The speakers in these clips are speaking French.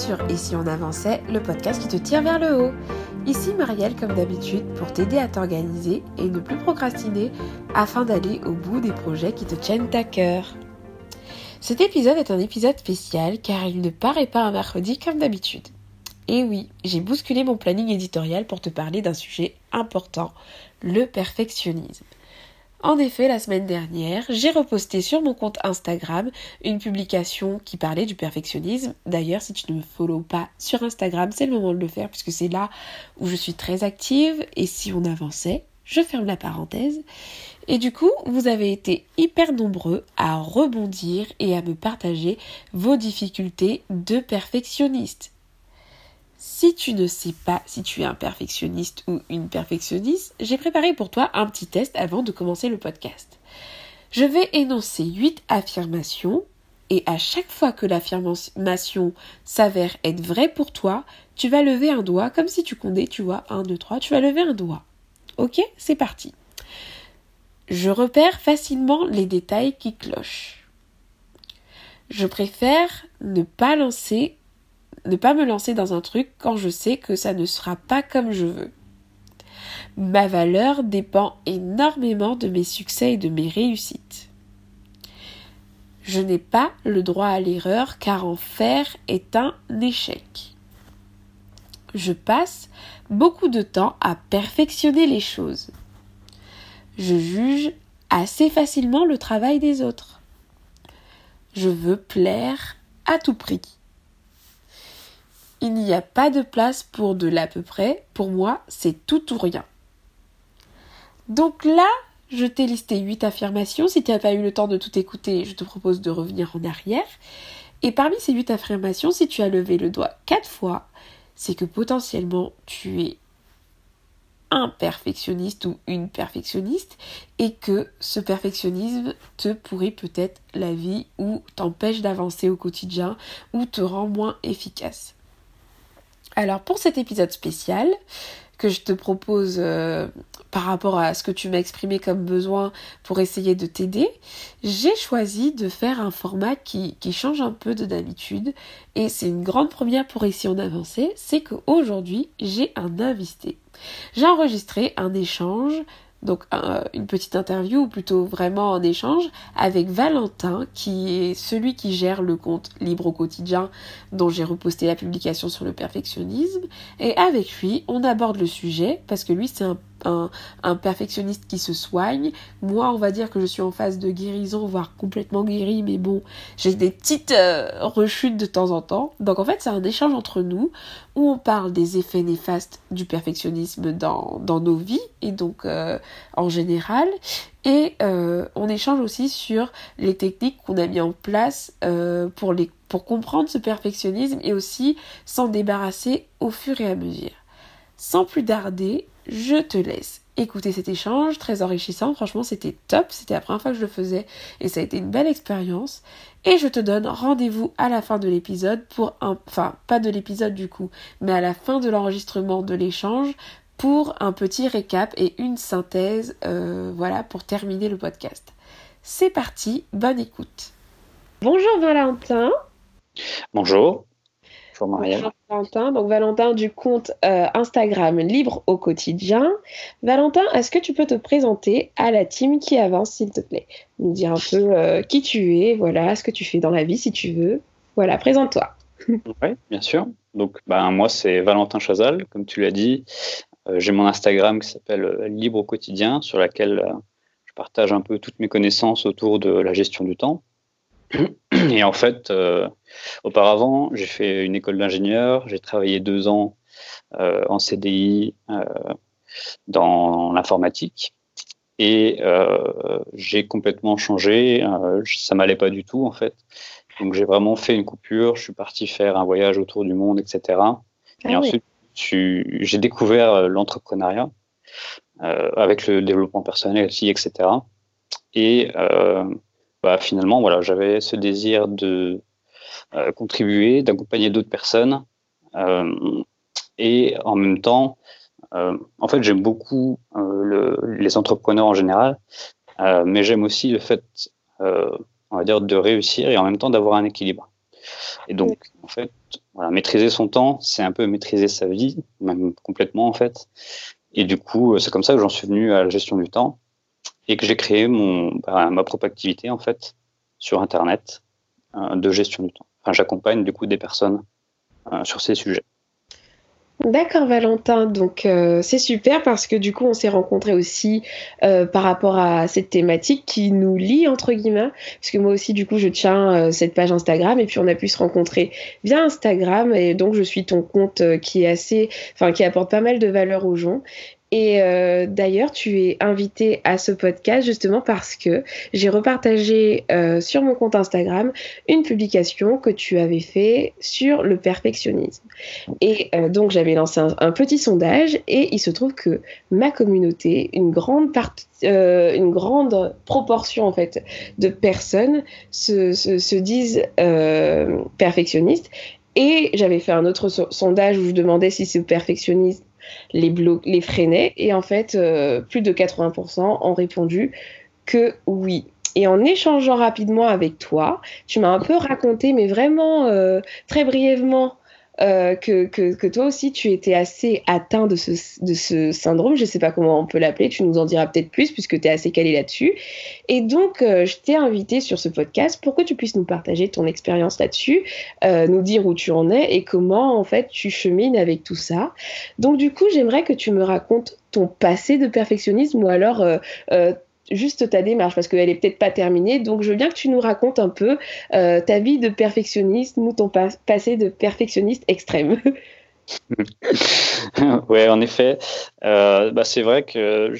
sur Et si on avançait, le podcast qui te tire vers le haut. Ici Marielle comme d'habitude pour t'aider à t'organiser et ne plus procrastiner afin d'aller au bout des projets qui te tiennent à cœur. Cet épisode est un épisode spécial car il ne paraît pas un mercredi comme d'habitude. Et oui, j'ai bousculé mon planning éditorial pour te parler d'un sujet important, le perfectionnisme. En effet, la semaine dernière, j'ai reposté sur mon compte Instagram une publication qui parlait du perfectionnisme. D'ailleurs, si tu ne me follow pas sur Instagram, c'est le moment de le faire puisque c'est là où je suis très active et si on avançait, je ferme la parenthèse. Et du coup, vous avez été hyper nombreux à rebondir et à me partager vos difficultés de perfectionniste. Si tu ne sais pas si tu es un perfectionniste ou une perfectionniste, j'ai préparé pour toi un petit test avant de commencer le podcast. Je vais énoncer 8 affirmations et à chaque fois que l'affirmation s'avère être vraie pour toi, tu vas lever un doigt comme si tu comptais, tu vois, 1, 2, 3, tu vas lever un doigt. Ok, c'est parti. Je repère facilement les détails qui clochent. Je préfère ne pas lancer ne pas me lancer dans un truc quand je sais que ça ne sera pas comme je veux. Ma valeur dépend énormément de mes succès et de mes réussites. Je n'ai pas le droit à l'erreur car en faire est un échec. Je passe beaucoup de temps à perfectionner les choses. Je juge assez facilement le travail des autres. Je veux plaire à tout prix il n'y a pas de place pour de l'à peu près. Pour moi, c'est tout ou rien. Donc là, je t'ai listé 8 affirmations. Si tu n'as pas eu le temps de tout écouter, je te propose de revenir en arrière. Et parmi ces 8 affirmations, si tu as levé le doigt 4 fois, c'est que potentiellement tu es un perfectionniste ou une perfectionniste et que ce perfectionnisme te pourrit peut-être la vie ou t'empêche d'avancer au quotidien ou te rend moins efficace. Alors pour cet épisode spécial que je te propose euh, par rapport à ce que tu m'as exprimé comme besoin pour essayer de t'aider, j'ai choisi de faire un format qui, qui change un peu de d'habitude et c'est une grande première pour ici en avancer, c'est qu'aujourd'hui j'ai un invité. J'ai enregistré un échange donc une petite interview ou plutôt vraiment un échange avec Valentin qui est celui qui gère le compte Libre au quotidien dont j'ai reposté la publication sur le perfectionnisme. Et avec lui on aborde le sujet parce que lui c'est un un, perfectionniste qui se soigne. Moi, on va dire que je suis en phase de guérison, voire complètement guérie, mais bon, j'ai des petites euh, rechutes de temps en temps. Donc en fait, c'est un échange entre nous où on parle des effets néfastes du perfectionnisme dans, dans nos vies et donc euh, en général. Et euh, on échange aussi sur les techniques qu'on a mis en place pour, les, pour comprendre ce perfectionnisme et aussi s'en débarrasser au fur et à mesure. Sans plus tarder, je te laisse écouter cet échange très enrichissant. Franchement, c'était top. C'était la première fois que je le faisais et ça a été une belle expérience. Et je te donne rendez-vous à la fin de l'épisode pour un, enfin, pas de l'épisode du coup, mais à la fin de l'enregistrement de l'échange pour un petit récap et une synthèse, euh, voilà, pour terminer le podcast. C'est parti, bonne écoute. Bonjour Valentin. Bonjour. Valentin. Donc Valentin du compte euh, Instagram Libre au quotidien. Valentin, est-ce que tu peux te présenter à la team qui avance, s'il te plaît? Nous dire un peu euh, qui tu es, voilà, ce que tu fais dans la vie, si tu veux. Voilà, présente-toi. oui, bien sûr. Donc, ben, moi, c'est Valentin Chazal, comme tu l'as dit. Euh, j'ai mon Instagram qui s'appelle Libre au quotidien, sur laquelle je partage un peu toutes mes connaissances autour de la gestion du temps. Et en fait, euh, auparavant, j'ai fait une école d'ingénieur, j'ai travaillé deux ans euh, en CDI euh, dans l'informatique et j'ai complètement changé. ça m'allait pas du tout en fait. Donc j'ai vraiment fait une coupure. Je suis parti faire un voyage autour du monde, etc. Ah et ensuite, j'ai découvert l'entrepreneuriat avec le développement personnel aussi, etc. Et bah, finalement, voilà, j'avais ce désir de euh, contribuer, d'accompagner d'autres personnes. Euh, et en même temps, euh, en fait, j'aime beaucoup le, les entrepreneurs en général, mais j'aime aussi le fait, on va dire, de réussir et en même temps d'avoir un équilibre. Et donc, en fait, voilà, maîtriser son temps, c'est un peu maîtriser sa vie, même complètement en fait. Et du coup, c'est comme ça que j'en suis venu à la gestion du temps et que j'ai créé mon, bah, ma propre activité en fait sur Internet de gestion du temps. Enfin, j'accompagne du coup des personnes sur ces sujets. D'accord Valentin, donc euh, c'est super parce que du coup on s'est rencontrés aussi euh, par rapport à cette thématique qui nous lie entre guillemets, parce que moi aussi du coup je tiens euh, cette page Instagram et puis on a pu se rencontrer via Instagram et donc je suis ton compte qui est assez, enfin qui apporte pas mal de valeur aux gens et euh, d'ailleurs, tu es invité à ce podcast justement parce que j'ai repartagé euh, sur mon compte Instagram une publication que tu avais fait sur le perfectionnisme. Et euh, donc, j'avais lancé un, petit sondage et il se trouve que ma communauté, une grande partie, une grande proportion en fait de personnes se, se, se disent perfectionnistes. Et j'avais fait un autre sondage où je demandais si ce perfectionnisme les, les freinait. Et en fait, euh, plus de 80% ont répondu que oui. Et en échangeant rapidement avec toi, tu m'as un peu raconté, mais vraiment euh, très brièvement, euh, que, que, toi aussi tu étais assez atteint de ce, de ce syndrome, je ne sais pas comment on peut l'appeler, tu nous en diras peut-être plus puisque tu es assez calé là-dessus. Et donc euh, je t'ai invité sur ce podcast pour que tu puisses nous partager ton expérience là-dessus, euh, nous dire où tu en es et comment en fait tu chemines avec tout ça. Donc du coup j'aimerais que tu me racontes ton passé de perfectionnisme ou alors juste ta démarche parce qu'elle est peut-être pas terminée. Donc, je veux bien que tu nous racontes un peu euh, ta vie de perfectionniste ou ton passé de perfectionniste extrême. ouais, en effet. Euh, bah, c'est vrai que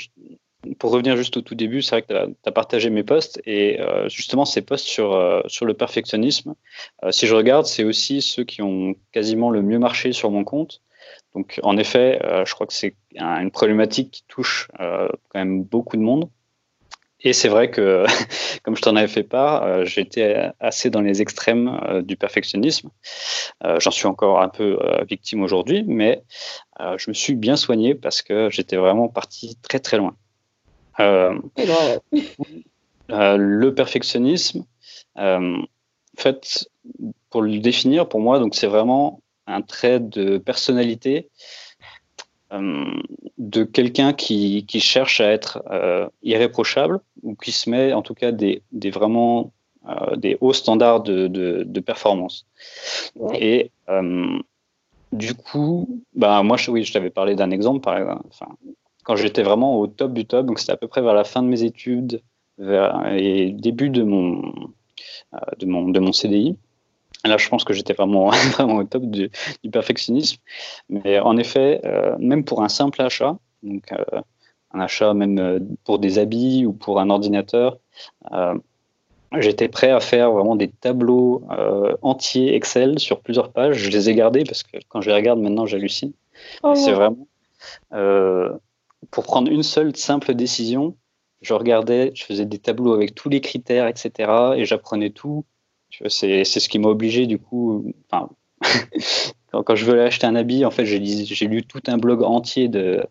pour revenir juste au tout début, c'est vrai que tu as, partagé mes posts et euh, justement ces posts sur, sur le perfectionnisme, si je regarde, c'est aussi ceux qui ont quasiment le mieux marché sur mon compte. Donc en effet, je crois que c'est une problématique qui touche quand même beaucoup de monde. Et c'est vrai que, comme je t'en avais fait part, euh, j'étais assez dans les extrêmes euh, du perfectionnisme. Euh, j'en suis encore un peu victime aujourd'hui, mais je me suis bien soigné parce que j'étais vraiment parti très très loin. le perfectionnisme, en fait, pour le définir, pour moi, donc c'est vraiment un trait de personnalité de quelqu'un qui, qui, cherche à être irréprochable ou qui se met en tout cas des, des vraiment euh, des hauts standards de, de, performance. Et euh, du coup, bah, moi, je, oui, je t'avais parlé d'un exemple, par exemple. Enfin, quand j'étais vraiment au top du top, donc c'était à peu près vers la fin de mes études vers, et début de mon, euh, de mon, de mon CDI. Là, je pense que j'étais vraiment, vraiment au top du, du, perfectionnisme. Mais en effet, même pour un simple achat, donc un achat même euh, pour des habits ou pour un ordinateur. Euh, j'étais prêt à faire vraiment des tableaux euh, entiers Excel sur plusieurs pages. Je les ai gardés parce que quand je les regarde maintenant, j'hallucine. Oh c'est vraiment pour prendre une seule simple décision. Je regardais, je faisais des tableaux avec tous les critères, etc. Et j'apprenais tout. C'est ce qui m'a obligé, du coup, enfin, quand, je veux acheter un habit, en fait, j'ai lu tout un blog entier de,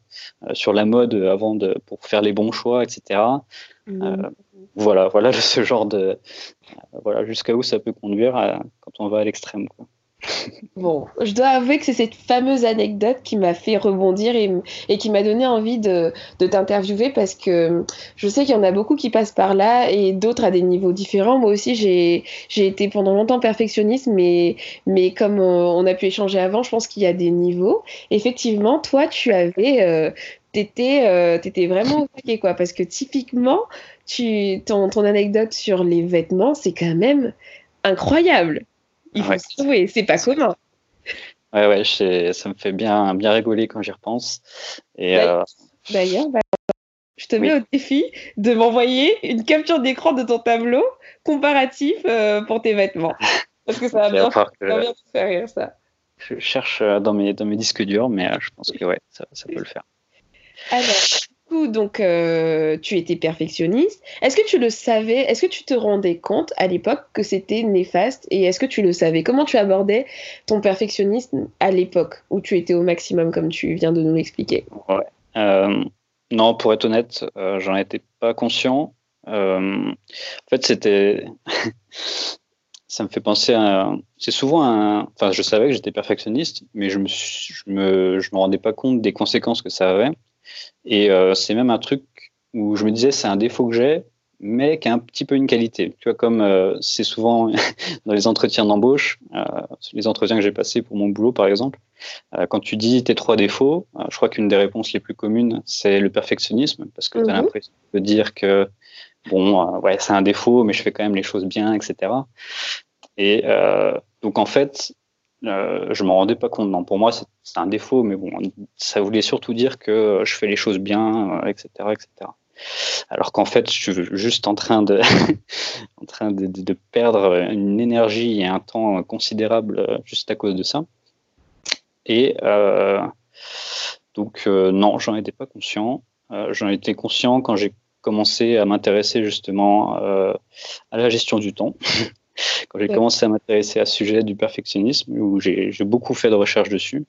euh, sur la mode avant de, pour faire les bons choix, etc. Mmh. Euh, voilà, voilà ce genre de, voilà jusqu'à où ça peut conduire quand on va à l'extrême. Bon, je dois avouer que c'est cette fameuse anecdote qui m'a fait rebondir et, qui m'a donné envie de, t'interviewer parce que je sais qu'il y en a beaucoup qui passent par là et d'autres à des niveaux différents. Moi aussi, j'ai été pendant longtemps perfectionniste, mais, comme on, a pu échanger avant, je pense qu'il y a des niveaux. Effectivement, toi, tu avais. Euh, t'étais euh, étais vraiment au quoi parce que typiquement tu ton anecdote sur les vêtements c'est quand même incroyable il faut se c'est pas commun. Ouais, ouais, ça me fait bien, bien rigoler quand j'y repense. Euh, d'ailleurs, bah, je te mets au défi de m'envoyer une capture d'écran de ton tableau comparatif euh, pour tes vêtements. Parce que ça va bien, faire rire, ça. Je cherche euh, dans mes, dans mes disques durs, mais je pense que ouais, ça, ça peut le faire. Alors, donc, euh, tu étais perfectionniste. Est-ce que tu le savais? Est-ce que tu te rendais compte à l'époque que c'était néfaste? Et est-ce que tu le savais? Comment tu abordais ton perfectionnisme à l'époque où tu étais au maximum, comme tu viens de nous l'expliquer? Euh, Non, pour être honnête, euh, j'en étais pas conscient. en fait, c'était. ça me fait penser à. C'est souvent un. Enfin, je savais que j'étais perfectionniste, mais je me, je me, je me rendais pas compte des conséquences que ça avait. Et euh, c'est même un truc où je me disais, c'est un défaut que j'ai, mais qui a un petit peu une qualité. Tu vois, comme euh, c'est souvent dans les entretiens d'embauche, euh, les entretiens que j'ai passés pour mon boulot, par exemple, euh, quand tu dis tes trois défauts, euh, je crois qu'une des réponses les plus communes, c'est le perfectionnisme, parce que tu as Mhm. l'impression de dire que, bon, euh, ouais, c'est un défaut, mais je fais quand même les choses bien, etc. Et euh, donc, en fait, euh, je m'en rendais pas compte. Non, pour moi, c'est un défaut, mais bon, ça voulait surtout dire que je fais les choses bien, euh, etc., etc. Alors qu'en fait, je suis juste en train de, en train de, perdre une énergie et un temps considérable euh, juste à cause de ça. Et donc, non, j'en étais pas conscient. J'en étais conscient quand j'ai commencé à m'intéresser justement à la gestion du temps. quand j'ai Ouais. commencé à m'intéresser à ce sujet du perfectionnisme, où j'ai beaucoup fait de recherches dessus,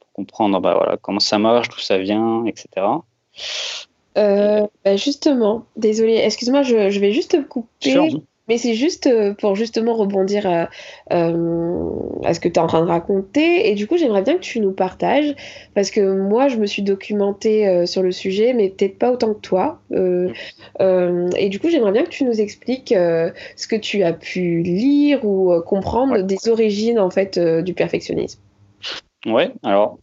pour comprendre bah, voilà, comment ça marche, d'où ça vient, etc. Euh, bah, justement, désolée, excuse-moi, je, je vais juste te couper. Mais c'est juste euh, pour justement rebondir à, euh, à ce que tu es en train de raconter. Et du coup, j'aimerais bien que tu nous partages, parce que moi, je me suis documentée euh, sur le sujet, mais peut-être pas autant que toi. Euh, et du coup, j'aimerais bien que tu nous expliques ce que tu as pu lire ou comprendre Ouais. des origines en fait du perfectionnisme. Ouais, alors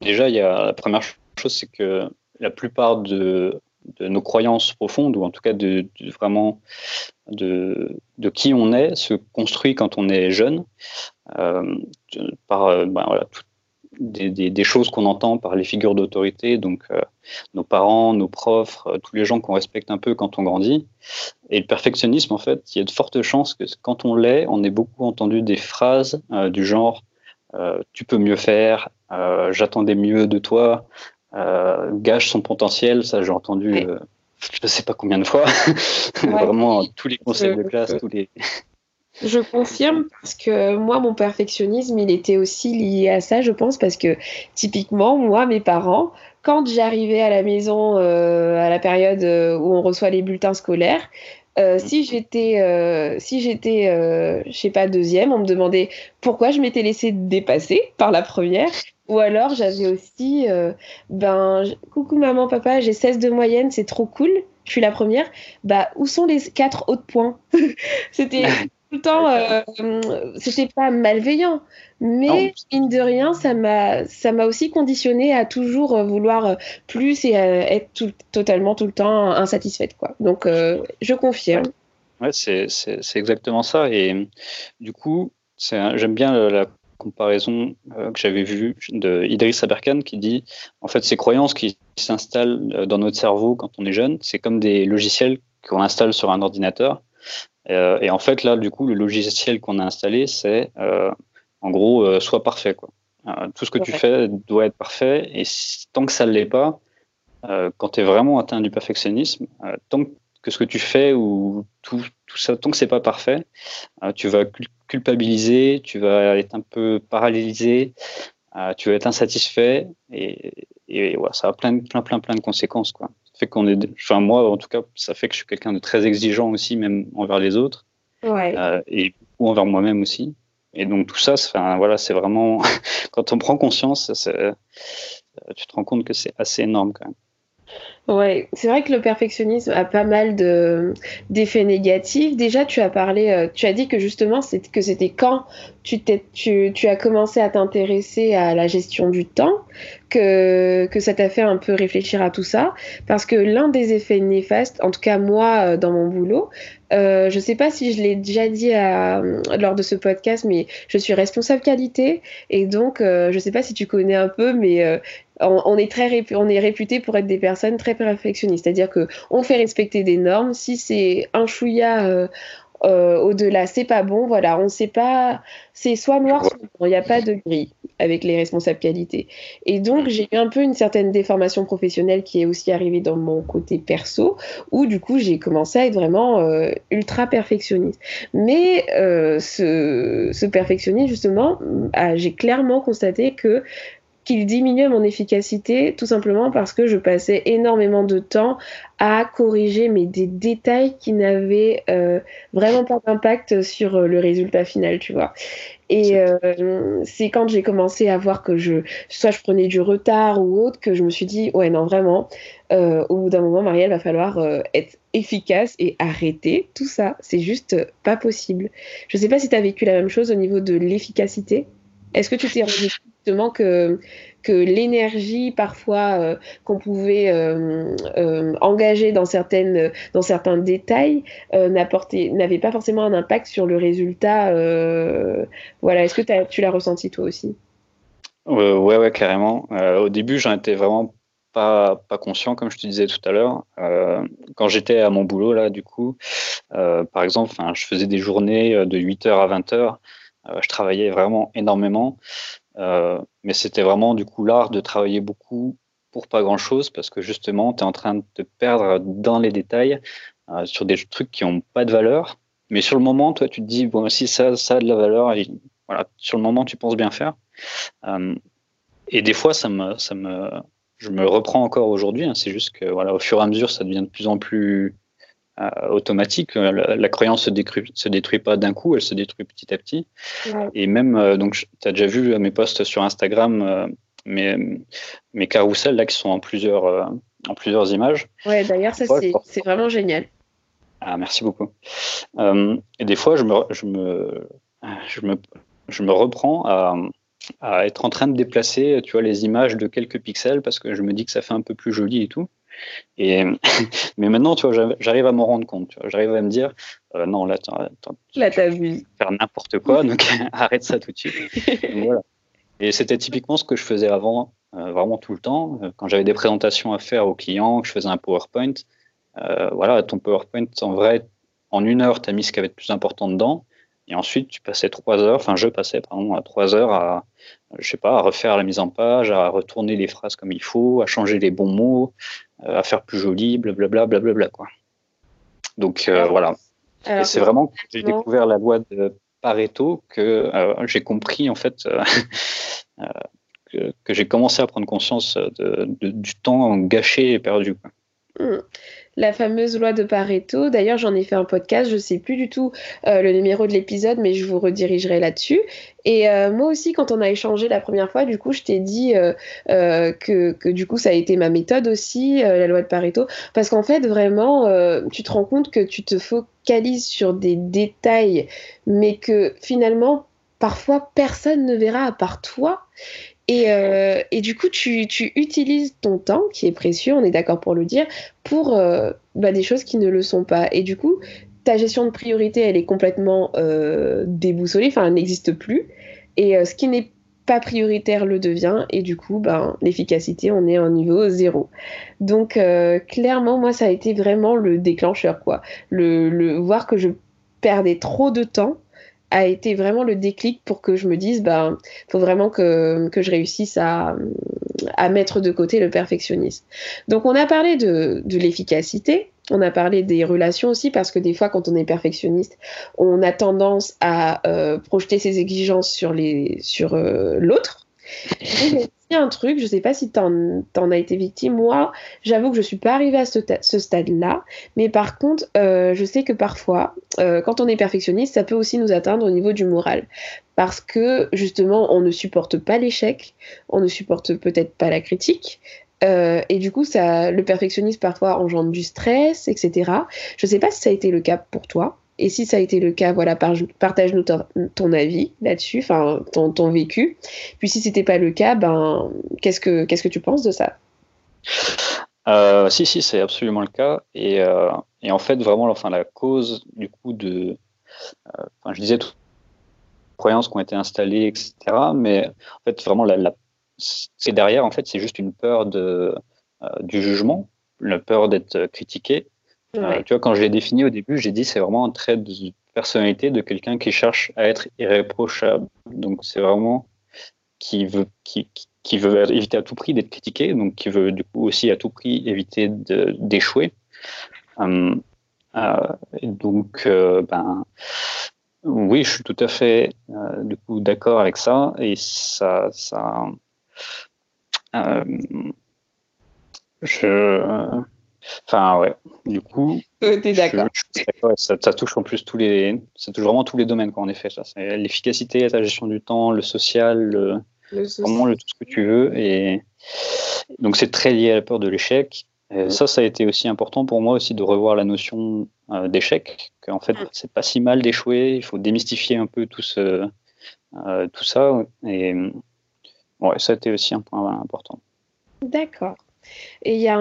déjà, il y a la première chose, c'est que la plupart de, de nos croyances profondes, ou en tout cas de, vraiment de, de qui on est, se construit quand on est jeune, euh, par euh, ben, voilà, des, des- choses qu'on entend par les figures d'autorité, donc euh, nos parents, nos profs, tous les gens qu'on respecte un peu quand on grandit. Et le perfectionnisme, en fait, il y a de fortes chances que quand on l'est, on ait beaucoup entendu des phrases du genre tu peux mieux faire, j'attendais mieux de toi, euh, gage son potentiel, ça j'ai entendu euh, je ne sais pas combien de fois, Ouais. vraiment tous les conseils Je- de classe, je- tous les... Je confirme parce que moi, mon perfectionnisme, il était aussi lié à ça, je pense, parce que typiquement, moi, mes parents, quand j'arrivais à la maison euh, à la période euh, où on reçoit les bulletins scolaires, euh, si j'étais, euh, si j'étais, euh, je sais pas, deuxième, on me demandait pourquoi je m'étais laissée dépasser par la première. Ou alors j'avais aussi, euh, ben, coucou maman, papa, j'ai 16 de moyenne, c'est trop cool, je suis la première. Bah, où sont les quatre autres points? C'était tout le temps, euh, c'était pas malveillant, mais mine de rien, ça m'a, ça m'a aussi conditionné à toujours euh, vouloir plus et à être tout- totalement tout le temps insatisfaite, quoi. Donc, euh, je confirme. Ouais, c'est exactement ça. Et du coup, j'aime bien la comparaison euh, que j'avais vue de Idriss Aberkan qui dit en fait, ces croyances qui s'installent euh, dans notre cerveau quand on est jeune, c'est comme des logiciels qu'on installe sur un ordinateur. Euh, et en fait, là, du coup, le logiciel qu'on a installé, c'est euh, en gros, soit parfait. Quoi. Tout ce que tu fais doit être parfait. Et si- tant que ça ne l'est pas, quand tu es vraiment atteint du perfectionnisme, tant que ce que tu fais ou tout, tout ça, tant que c'est pas parfait, euh, tu vas cul- culpabiliser, tu vas être un peu paralysé, euh, tu vas être insatisfait et, et ouais, ça a plein, de- plein, plein, plein de conséquences. Quoi. Ça fait qu'on est, enfin moi en tout cas, ça fait que je suis quelqu'un de très exigeant aussi, même envers les autres Ouais. euh, et ou envers moi-même aussi. Et donc tout ça, enfin, voilà, c'est vraiment quand on prend conscience, tu te rends compte que c'est assez énorme quand même. Ouais, c'est vrai que le perfectionnisme a pas mal de d'effets négatifs. Déjà, tu as parlé, euh, tu as dit que justement, c'est que c'était quand tu as commencé à t'intéresser à la gestion du temps que que ça t'a fait un peu réfléchir à tout ça. Parce que l'un des effets néfastes, en tout cas moi, euh, dans mon boulot, euh, je sais pas si je l'ai déjà dit à, lors de ce podcast, mais je suis responsable qualité et donc euh, je sais pas si tu connais un peu, mais euh, on, est très on est réputé pour être des personnes très perfectionnistes, c'est-à-dire que on fait respecter des normes. Si c'est un chouïa euh, euh, au-delà, c'est pas bon. Voilà, on sait pas. C'est soit noir, soit blanc. Il n'y a pas de gris avec les responsables qualité. Et donc j'ai eu un peu une certaine déformation professionnelle qui est aussi arrivée dans mon côté perso, où du coup j'ai commencé à être vraiment euh, ultra perfectionniste. Mais ce, ce justement, j'ai clairement constaté que qu'il diminuait mon efficacité tout simplement parce que je passais énormément de temps à corriger mais des détails qui n'avaient euh, vraiment pas d'impact sur euh, le résultat final, tu vois. Et euh, c'est quand j'ai commencé à voir que je, soit je prenais du retard ou autre, que je me suis dit, ouais, non, vraiment, au bout d'un moment, Marielle, va falloir être efficace et arrêter tout ça. C'est juste pas possible. Je sais pas si tu as vécu la même chose au niveau de l'efficacité. Est-ce que tu t'es rendu justement que, que l'énergie parfois euh, qu'on pouvait euh, euh, engager dans, certaines, dans certains détails n'avait pas forcément un impact sur le résultat Voilà, est-ce que tu l'as ressenti toi aussi? Ouais, ouais, carrément. au début, j'en étais vraiment pas, pas, conscient, comme je te disais tout à l'heure. quand j'étais à mon boulot, là, du coup, par exemple, je faisais des journées de 8h à 20h. Je travaillais vraiment énormément. Euh, mais c'était vraiment du coup l'art de travailler beaucoup pour pas grand chose parce que justement, tu es en train de te perdre dans les détails euh, sur des trucs qui n'ont pas de valeur. Mais sur le moment, toi, tu te dis, bon, si ça, ça a de la valeur, voilà, sur le moment, tu penses bien faire. Euh, et des fois, ça me, ça me, je me reprends encore aujourd'hui. Hein, c'est juste que, voilà, au fur et à mesure, ça devient de plus en plus euh, automatique. Euh, la, croyance se détruit, se détruit pas d'un coup, elle se détruit petit à petit. Et même, euh, donc, tu as déjà vu mes posts sur Instagram, mes, mes carousels là qui sont en plusieurs, en plusieurs images. Ouais, d'ailleurs, ça, c'est vraiment génial. Ah, merci beaucoup. et des fois, je me, je me, je me, je me reprends à, à être en train de déplacer, tu vois, les images de quelques pixels parce que je me dis que ça fait un peu plus joli et tout. Et, mais maintenant, tu vois, j'arrive à m'en rendre compte. J'arrive à me dire, euh, non, là, là, t'as vu. Faire n'importe quoi, donc arrête ça tout de suite. voilà. Et c'était typiquement ce que je faisais avant, euh, vraiment tout le temps. Euh, quand j'avais des présentations à faire aux clients, que je faisais un PowerPoint, voilà, ton PowerPoint, en vrai, en une heure, tu as mis ce qui avait de plus important dedans. Et ensuite, tu passais trois heures, enfin, je passais, pardon, à trois heures à, je sais pas, à refaire la mise en page, à retourner les phrases comme il faut, à changer les bons mots, euh, à faire plus joli, blablabla, blablabla, quoi. Donc, euh, voilà. Et c'est vraiment quand j'ai découvert la loi de Pareto que euh, j'ai compris, en fait, que, que j'ai commencé à prendre conscience de, du temps gâché et perdu. Quoi. Mmh la fameuse loi de Pareto. D'ailleurs, j'en ai fait un podcast, je ne sais plus du tout euh, le numéro de l'épisode, mais je vous redirigerai là-dessus. Et euh, moi aussi, quand on a échangé la première fois, du coup, je t'ai dit euh, que, que, du coup, ça a été ma méthode aussi, la loi de Pareto, parce qu'en fait, vraiment, tu te rends compte que tu te focalises sur des détails, mais que finalement, parfois, personne ne verra à part toi. Et, euh, et, du coup, tu, tu, utilises ton temps, qui est précieux, on est d'accord pour le dire, pour euh, bah, des choses qui ne le sont pas. Et du coup, ta gestion de priorité, elle est complètement euh, déboussolée, enfin, elle n'existe plus. Et ce qui n'est pas prioritaire le devient. Et du coup, ben, l'efficacité, on est à un niveau zéro. Donc, clairement, moi, ça a été vraiment le déclencheur, quoi. Le, le voir que je perdais trop de temps a été vraiment le déclic pour que je me dise, ben, faut vraiment que, que je réussisse à, à, mettre de côté le perfectionnisme. Donc, on a parlé de, de l'efficacité, on a parlé des relations aussi, parce que des fois, quand on est perfectionniste, on a tendance à euh, projeter ses exigences sur l'autre. Sur, euh, a un truc, je sais pas si tu en, as été victime. Moi, j'avoue que je suis pas arrivée à ce, stade-là. Mais par contre, euh, je sais que parfois, euh, quand on est perfectionniste, ça peut aussi nous atteindre au niveau du moral. Parce que justement, on ne supporte pas l'échec, on ne supporte peut-être pas la critique. Euh, et du coup, ça, le perfectionnisme parfois engendre du stress, etc. Je sais pas si ça a été le cas pour toi. Et si ça a été le cas, voilà, partage-nous ton, avis là-dessus, enfin ton, vécu. Puis si c'était pas le cas, ben qu'est-ce que qu'est-ce que tu penses de ça? Euh, Si si, c'est absolument le cas. Et, euh, et, en fait, vraiment, enfin la cause du coup de, euh, je disais toutes les croyances qui ont été installées, etc. Mais en fait, vraiment, la, c'est derrière, en fait, c'est juste une peur de du jugement, la peur d'être critiqué euh, tu vois, quand je l'ai défini au début, j'ai dit c'est vraiment un trait de personnalité de quelqu'un qui cherche à être irréprochable. Donc c'est vraiment qui veut, qui, qui veut éviter à tout prix d'être critiqué, donc qui veut du coup aussi à tout prix éviter d'échouer. Euh, euh, donc, ben, oui, je suis tout à fait du coup d'accord avec ça, et ça, ça, je. Enfin, ouais. Du coup. T'es d'accord. Ça, touche en plus tous les. Ça touche vraiment tous les domaines, quoi, en effet. L'efficacité, la gestion du temps, le social, le, vraiment le, tout ce que tu veux. Et donc, c'est très lié à la peur de l'échec. Et ça, ça a été aussi important pour moi aussi de revoir la notion euh, d'échec, qu'en fait, mm. c'est pas si mal d'échouer, il faut démystifier un peu tout, ce, euh, tout ça. Et ouais, ça a été aussi un point important. D'accord. Et il y a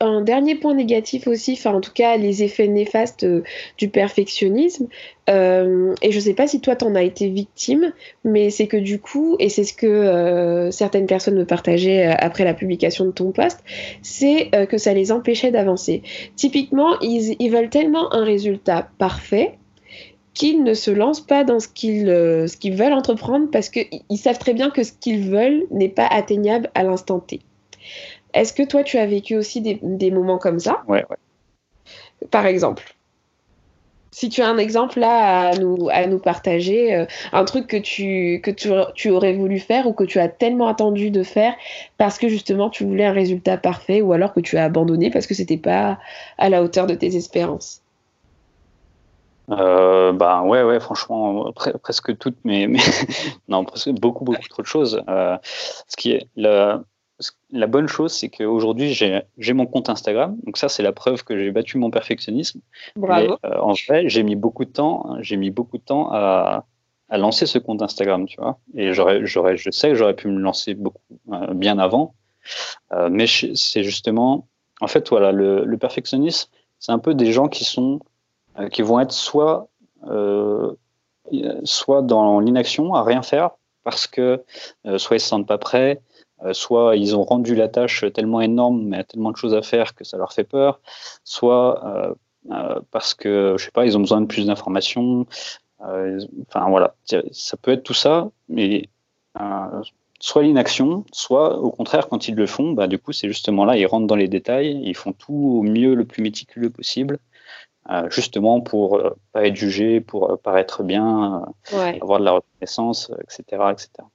un, dernier point négatif aussi, enfin en tout cas les effets néfastes euh, du perfectionnisme. Euh, et je ne sais pas si toi t'en as été victime, mais c'est que du coup, et c'est ce que euh, certaines personnes me partageaient après la publication de ton post, c'est que ça les empêchait d'avancer. Typiquement, ils, veulent tellement un résultat parfait qu'ils ne se lancent pas dans ce ce qu'ils veulent entreprendre parce qu'ils savent très bien que ce qu'ils veulent n'est pas atteignable à l'instant T. Est-ce que toi, tu as vécu aussi des, moments comme ça Ouais, ouais. Par exemple si tu as un exemple là à nous, à nous partager, euh, un truc que, tu, que tu, aurais voulu faire ou que tu as tellement attendu de faire parce que justement tu voulais un résultat parfait ou alors que tu as abandonné parce que c'était pas à la hauteur de tes espérances? Euh, bah ouais ouais franchement presque toutes mais, non presque beaucoup beaucoup trop de choses euh, ce qui est le, la bonne chose, c'est qu'aujourd'hui, j'ai mon compte Instagram. Donc ça, c'est la preuve que j'ai battu mon perfectionnisme. Bravo. Euh, en fait, j'ai mis beaucoup de temps, j'ai mis beaucoup de temps à, lancer ce compte Instagram, tu vois. Et j'aurais, j'aurais, je sais que j'aurais pu me lancer beaucoup euh, bien avant. Euh, mais c'est justement, en fait, voilà, le, perfectionnisme, c'est un peu des gens qui sont, qui vont être soit, soit dans l'inaction, à rien faire, parce que soit ils se sentent pas prêts, soit ils ont rendu la tâche tellement énorme, mais a tellement de choses à faire que ça leur fait peur, soit euh, euh, parce que, je sais pas, ils ont besoin de plus d'informations. enfin voilà, ça peut être tout ça, mais soit l'inaction, soit au contraire, quand ils le font, bah, du coup, c'est justement là, ils rentrent dans les détails, ils font tout au mieux, le plus méticuleux possible, justement pour pas être jugé, pour paraître bien, avoir de la reconnaissance, etc., etc.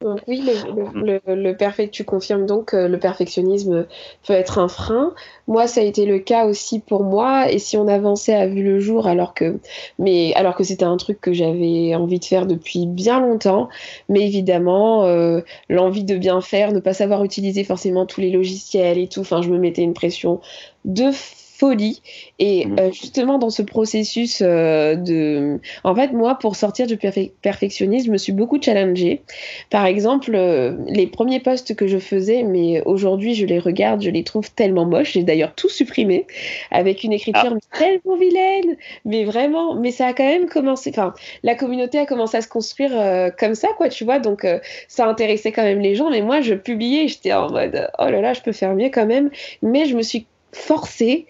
Donc oui, le, le, tu confirmes donc que le perfectionnisme peut être un frein. Moi, ça a été le cas aussi pour moi. Et si on avançait à vue le jour, alors que, mais alors que c'était un truc que j'avais envie de faire depuis bien longtemps, mais évidemment, euh, l'envie de bien faire, ne pas savoir utiliser forcément tous les logiciels et tout. Enfin, je me mettais une pression de folie. Et mmh. euh, justement, dans ce processus euh, de... En fait, moi, pour sortir du perfectionnisme, je me suis beaucoup challengée. Par exemple, euh, les premiers posts que je faisais, mais aujourd'hui, je les regarde, je les trouve tellement moches. J'ai d'ailleurs tout supprimé avec une écriture ah. tellement vilaine. Mais vraiment, mais ça a quand même commencé... Enfin, la communauté a commencé à se construire comme ça, quoi, tu vois. Donc, ça intéressait quand même les gens. Mais moi, je publiais, j'étais en mode, oh là là, je peux faire mieux quand même. Mais je me suis forcée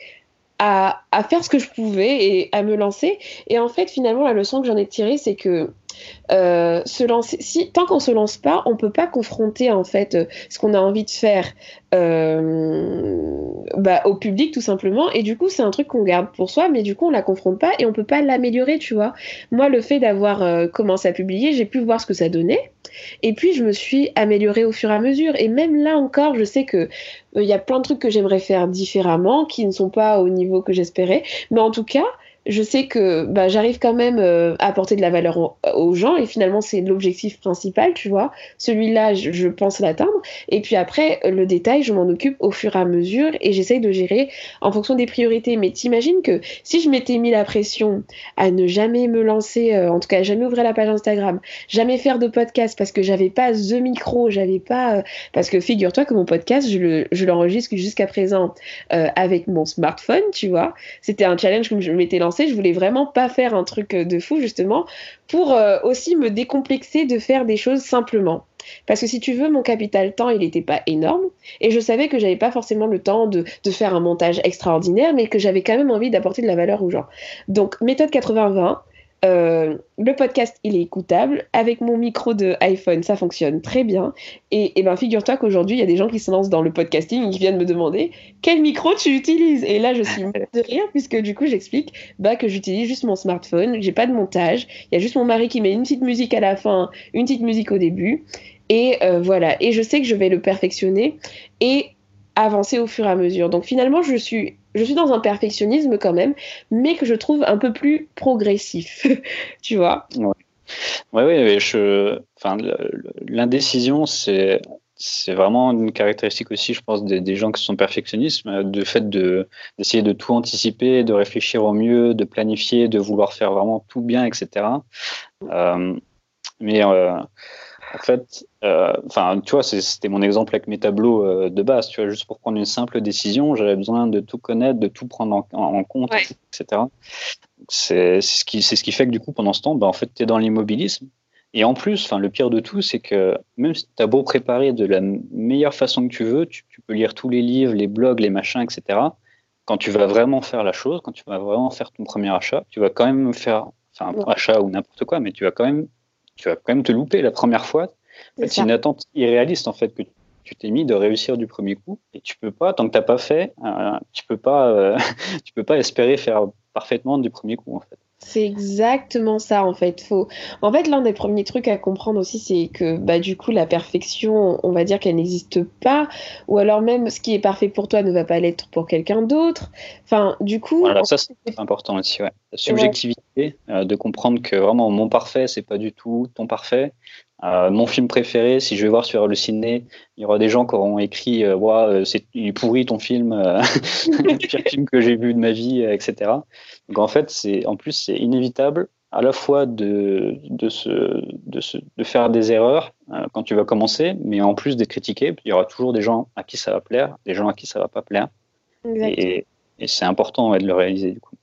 à, faire ce que je pouvais et à me lancer. Et en fait, finalement, la leçon que j'en ai tirée, c'est que euh, se si, tant qu'on se lance pas, on peut pas confronter en fait euh, ce qu'on a envie de faire euh, bah, au public tout simplement. Et du coup, c'est un truc qu'on garde pour soi, mais du coup, on la confronte pas et on peut pas l'améliorer, tu vois. Moi, le fait d'avoir commencé à publier, j'ai pu voir ce que ça donnait. Et puis, je me suis améliorée au fur et à mesure. Et même là encore, je sais que il y a plein de trucs que j'aimerais faire différemment, qui ne sont pas au niveau que j'espérais. Mais en tout cas, je sais que bah, j'arrive quand même euh, à apporter de la valeur aux gens et finalement c'est l'objectif principal, tu vois. Celui-là, je, pense l'atteindre. Et puis après, le détail, je m'en occupe au fur et à mesure et j'essaye de gérer en fonction des priorités. Mais t'imagines que si je m'étais mis la pression à ne jamais me lancer, euh, en tout cas jamais ouvrir la page Instagram, jamais faire de podcast parce que j'avais pas the micro, j'avais pas... Euh, parce que figure-toi que mon podcast, je l'enregistre jusqu'à présent avec mon smartphone, tu vois. C'était un challenge que je m'étais lancé je voulais vraiment pas faire un truc euh, de fou, justement, pour euh, aussi me décomplexer de faire des choses simplement. Parce que si tu veux, mon capital temps, il n'était pas énorme. Et je savais que j'avais pas forcément le temps de, de, faire un montage extraordinaire, mais que j'avais quand même envie d'apporter de la valeur aux gens. Donc, méthode 80-20, euh, le podcast, il est écoutable. Avec mon micro de iPhone, ça fonctionne très bien. Et, et ben, figure-toi qu'aujourd'hui, il y a des gens qui se lancent dans le podcasting et qui viennent me demander quel micro tu utilises? Et là, je suis de rire puisque du coup, j'explique bah, que j'utilise juste mon smartphone, j'ai pas de montage. Il y a juste mon mari qui met une petite musique à la fin, une petite musique au début. Et voilà. Et je sais que je vais le perfectionner et avancer au fur et à mesure. Donc finalement, je suis, je suis dans un perfectionnisme quand même, mais que je trouve un peu plus progressif. tu vois? Oui, ouais, ouais, je... enfin, l'indécision, c'est c'est vraiment une caractéristique aussi, je pense, des, gens qui sont perfectionnistes, de fait de d'essayer de tout anticiper, de réfléchir au mieux, de planifier, de vouloir faire vraiment tout bien, etc. Euh, mais euh, en fait, enfin, tu vois, c'était mon exemple avec mes tableaux de base. Tu vois, juste pour prendre une simple décision, j'avais besoin de tout connaître, de tout prendre en, compte, etc. C'est ce qui c'est ce qui fait que du coup, pendant ce temps, bah, en fait, tu es dans l'immobilisme et en plus, enfin, le pire de tout, c'est que même si tu as beau préparer de la meilleure façon que tu veux, tu, peux lire tous les livres, les blogs, les machins, etc. Quand tu vas vraiment faire la chose, quand tu vas vraiment faire ton premier achat, tu vas quand même faire, enfin, un achat ou n'importe quoi, mais tu vas quand même, tu vas quand même te louper la première fois. C'est une attente irréaliste en fait que tu t'es mis de réussir du premier coup et tu peux pas tant que t'as pas fait, euh, tu peux pas, euh, tu peux pas espérer faire parfaitement du premier coup en fait. C'est exactement ça en fait. Faut... En fait, l'un des premiers trucs à comprendre aussi, c'est que bah, du coup, la perfection, on va dire qu'elle n'existe pas, ou alors même ce qui est parfait pour toi ne va pas l'être pour quelqu'un d'autre. Enfin, du coup. Voilà, ça c'est important aussi, ouais. La subjectivité, euh, de comprendre que vraiment mon parfait, c'est pas du tout ton parfait. Euh, mon film préféré, si je vais voir sur le ciné, il y aura des gens qui auront écrit euh, ouais, c'est il est pourri ton film, le pire film que j'ai vu de ma vie, etc. Donc en fait, c'est en plus c'est inévitable à la fois de, de, se, de, se, de faire des erreurs euh, quand tu vas commencer, mais en plus d'être critiqué, il y aura toujours des gens à qui ça va plaire, des gens à qui ça va pas plaire. Et, et c'est important de le réaliser du coup.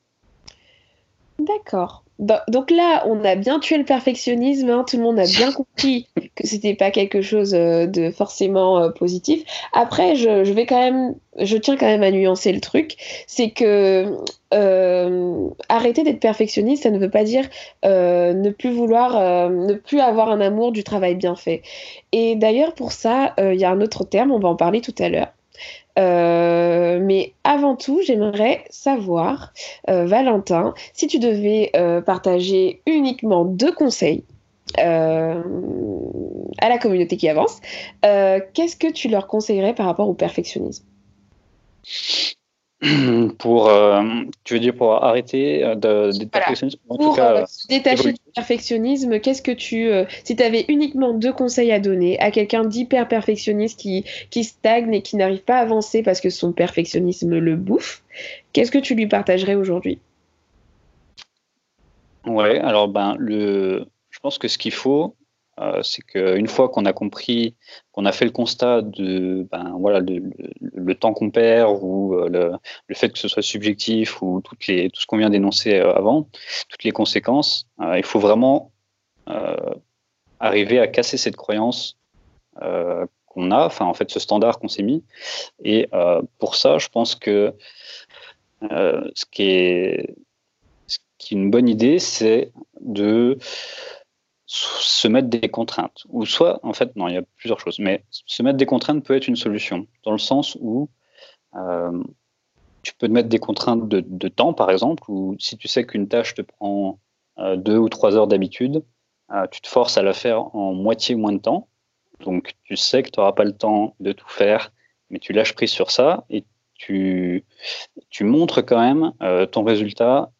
D'accord. Bah, donc là, on a bien tué le perfectionnisme, hein. tout le monde a bien compris que c'était pas quelque chose euh, de forcément euh, positif. Après, je, vais quand même, je tiens quand même à nuancer le truc, c'est que euh, arrêter d'être perfectionniste, ça ne veut pas dire ne plus vouloir, ne plus avoir un amour du travail bien fait. Et d'ailleurs, pour ça, il y a un autre terme, on va en parler tout à l'heure. Euh, mais avant tout, j'aimerais savoir, euh, Valentin, si tu devais euh, partager uniquement deux conseils à la communauté qui avance, qu'est-ce que tu leur conseillerais par rapport au perfectionnisme? pour, euh, tu veux dire pour arrêter euh, de, perfectionnisme Pour euh, se détacher du perfectionnisme, qu'est-ce que tu, si tu avais uniquement deux conseils à donner à quelqu'un d'hyper perfectionniste qui, qui stagne et qui n'arrive pas à avancer parce que son perfectionnisme le bouffe, qu'est-ce que tu lui partagerais aujourd'hui? Ouais, alors ben le, je pense que ce qu'il faut, euh, c'est qu'une fois qu'on a compris, qu'on a fait le constat de, ben, voilà, le, temps qu'on perd ou euh, le, fait que ce soit subjectif ou toutes les, tout ce qu'on vient d'énoncer euh, avant, toutes les conséquences, il faut vraiment arriver à casser cette croyance qu'on a, enfin en fait ce standard qu'on s'est mis. Et pour ça, je pense que ce qui est, ce qui est une bonne idée, c'est de se mettre des contraintes. Ou soit, en fait, non, il y a plusieurs choses, mais se mettre des contraintes peut être une solution, dans le sens où euh, tu peux te mettre des contraintes de, temps, par exemple, ou si tu sais qu'une tâche te prend euh, deux ou trois heures d'habitude, euh, tu te forces à la faire en moitié moins de temps. Donc, tu sais que tu n'auras pas le temps de tout faire, mais tu lâches prise sur ça et tu, tu montres quand même ton résultat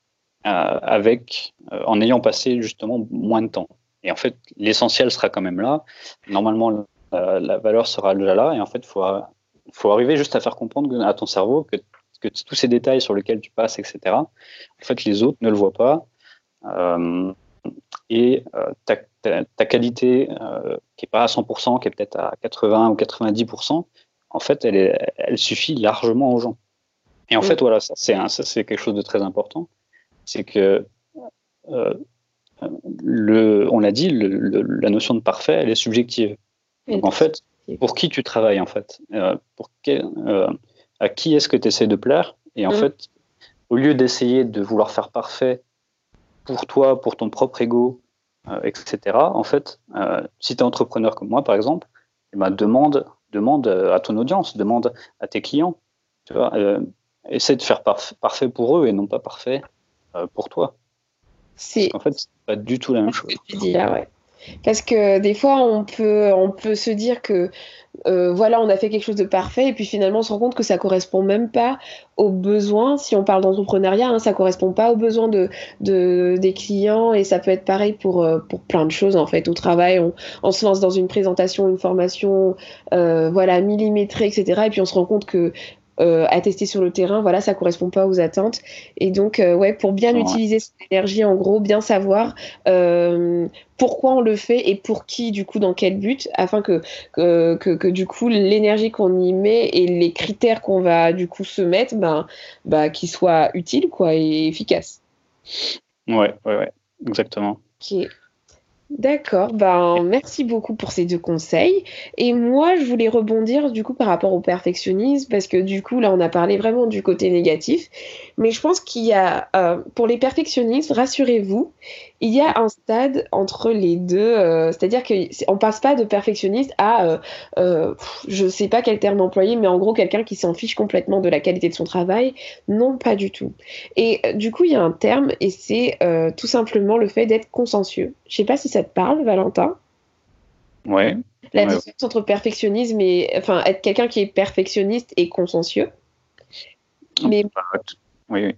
avec, en ayant passé justement moins de temps. Et en fait, l'essentiel sera quand même là. Normalement, la, valeur sera déjà là. Et en fait, il faut, faut arriver juste à faire comprendre à ton cerveau que, que, tous ces détails sur lesquels tu passes, etc., en fait, les autres ne le voient pas. Euh, et euh, ta, ta, qualité, euh, qui n'est pas à 100%, qui est peut-être à 80 ou 90%, en fait, elle, est, elle suffit largement aux gens. Et en fait, voilà, ça c'est quelque chose de très important. C'est que le, on l'a dit, la notion de parfait, elle est subjective. Donc, en fait, pour qui tu travailles, en fait euh, pour euh, À qui est-ce que tu essaies de plaire? Et en mm. fait, au lieu d'essayer de vouloir faire parfait pour toi, pour ton propre ego, euh, etc., en fait, si tu es entrepreneur comme moi, par exemple, eh ben, demande, demande à ton audience, demande à tes clients. Tu vois, essaie de faire parfait pour eux et non pas parfait pour toi. En fait, c'est pas du tout la même chose. ouais. Parce que des fois, on peut, on peut se dire que euh, voilà, on a fait quelque chose de parfait, et puis finalement, on se rend compte que ça correspond même pas aux besoins. Si on parle d'entrepreneuriat, hein, ça correspond pas aux besoins de, de, des clients, et ça peut être pareil pour, euh, pour plein de choses en fait. Au travail, on, on se lance dans une présentation, une formation, euh, voilà, millimétrée, etc. Et puis on se rend compte que euh, à tester sur le terrain, voilà, ça correspond pas aux attentes. Et donc, euh, ouais, pour bien utiliser cette énergie, en gros, bien savoir euh, pourquoi on le fait et pour qui, du coup, dans quel but, afin que, que, que, du coup, l'énergie qu'on y met et les critères qu'on va, du coup, se mettre, ben, bah, qu'ils soient utiles, quoi, et efficaces. Ouais, ouais, ouais, exactement. Ok. D'accord, ben merci beaucoup pour ces deux conseils. Et moi, je voulais rebondir du coup par rapport au perfectionnisme, parce que du coup, là, on a parlé vraiment du côté négatif. Mais je pense qu'il y a, euh, pour les perfectionnistes, rassurez-vous, il y a un stade entre les deux. Euh, c'est-à-dire qu'on passe pas de perfectionniste à, euh, euh, je sais pas quel terme employer, mais en gros, quelqu'un qui s'en fiche complètement de la qualité de son travail. Non, pas du tout. Et du coup, il y a un terme, et c'est tout simplement le fait d'être consciencieux. Je sais pas si ça te parle, Valentin. Ouais. La différence entre perfectionnisme et. Enfin, être quelqu'un qui est perfectionniste et consciencieux. Mais. Oui,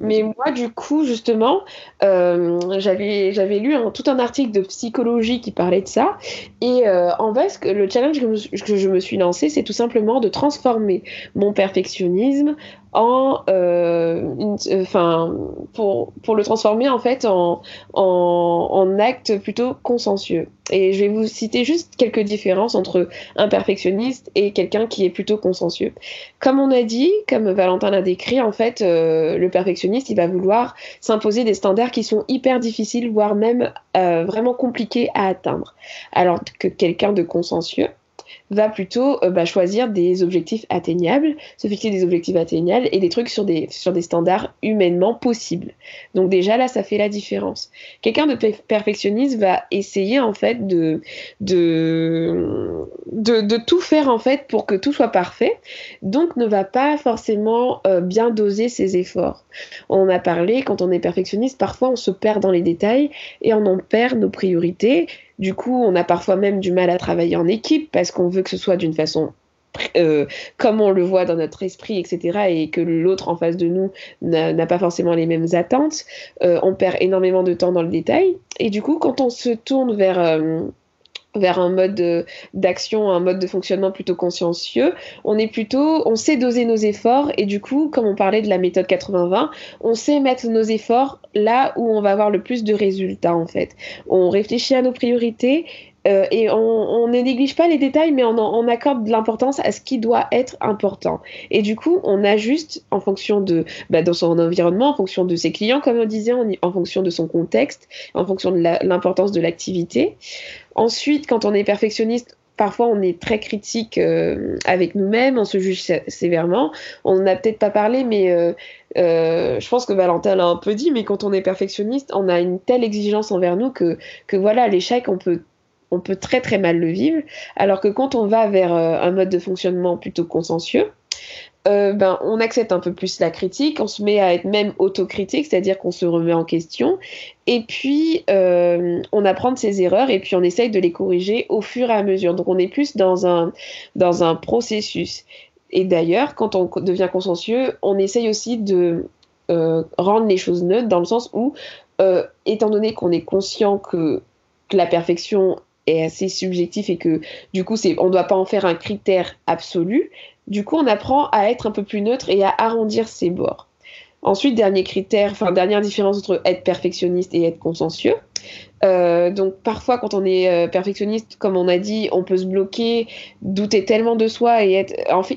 Mais moi, du coup, justement, euh, j'avais, lu un, tout un article de psychologie qui parlait de ça. Et euh, en fait, le challenge que, que, je me suis lancé, c'est tout simplement de transformer mon perfectionnisme en, euh, enfin, pour, pour le transformer en fait en, en, en, acte plutôt consensueux. Et je vais vous citer juste quelques différences entre un perfectionniste et quelqu'un qui est plutôt consensueux. Comme on a dit, comme Valentin l'a décrit, en fait, euh, le perfectionniste, il va vouloir s'imposer des standards qui sont hyper difficiles, voire même euh, vraiment compliqués à atteindre. Alors que quelqu'un de consensueux, va plutôt euh, bah, choisir des objectifs atteignables, se fixer des objectifs atteignables et des trucs sur des, sur des standards humainement possibles. Donc déjà là, ça fait la différence. Quelqu'un de perfectionniste va essayer en fait de, de, de, tout faire en fait pour que tout soit parfait, donc ne va pas forcément euh, bien doser ses efforts. On a parlé, quand on est perfectionniste, parfois on se perd dans les détails et on en perd nos priorités du coup, on a parfois même du mal à travailler en équipe parce qu'on veut que ce soit d'une façon euh, comme on le voit dans notre esprit, etc., et que l'autre en face de nous n'a pas forcément les mêmes attentes, euh, on perd énormément de temps dans le détail. Et du coup, quand on se tourne vers euh, vers un mode d'action, un mode de fonctionnement plutôt consciencieux. On est plutôt, on sait doser nos efforts et du coup, comme on parlait de la méthode 80-20, on sait mettre nos efforts là où on va avoir le plus de résultats en fait. On réfléchit à nos priorités euh, et on, ne néglige pas les détails, mais on, accorde de l'importance à ce qui doit être important. Et du coup, on ajuste en fonction de bah, son environnement, en fonction de ses clients, comme on disait, en fonction de son contexte, en fonction de l'importance de l'activité. Ensuite, quand on est perfectionniste, parfois on est très critique euh, avec nous-mêmes, on se juge sévèrement. On n'a peut-être pas parlé, mais euh, je pense que Valentin l'a un peu dit, mais quand on est perfectionniste, on a une telle exigence envers nous que, que voilà, l'échec, on peut on peut très très mal le vivre. Alors que quand on va vers euh, un mode de fonctionnement plutôt consensueux, euh, ben, on accepte un peu plus la critique, on se met à être même autocritique, c'est-à-dire qu'on se remet en question, et puis euh, on apprend de ses erreurs et puis on essaye de les corriger au fur et à mesure. Donc on est plus dans un, dans un processus. Et d'ailleurs, quand on devient consensueux, on essaye aussi de rendre les choses neutres dans le sens où, étant donné qu'on est conscient que la perfection est assez subjectif et que du coup c'est on ne doit pas en faire un critère absolu. Du coup on apprend à être un peu plus neutre et à arrondir ses bords. Ensuite, dernier critère, enfin dernière différence entre être perfectionniste et être consensueux. Euh, donc parfois quand on est euh, perfectionniste, comme on a dit, on peut se bloquer, douter tellement de soi et être.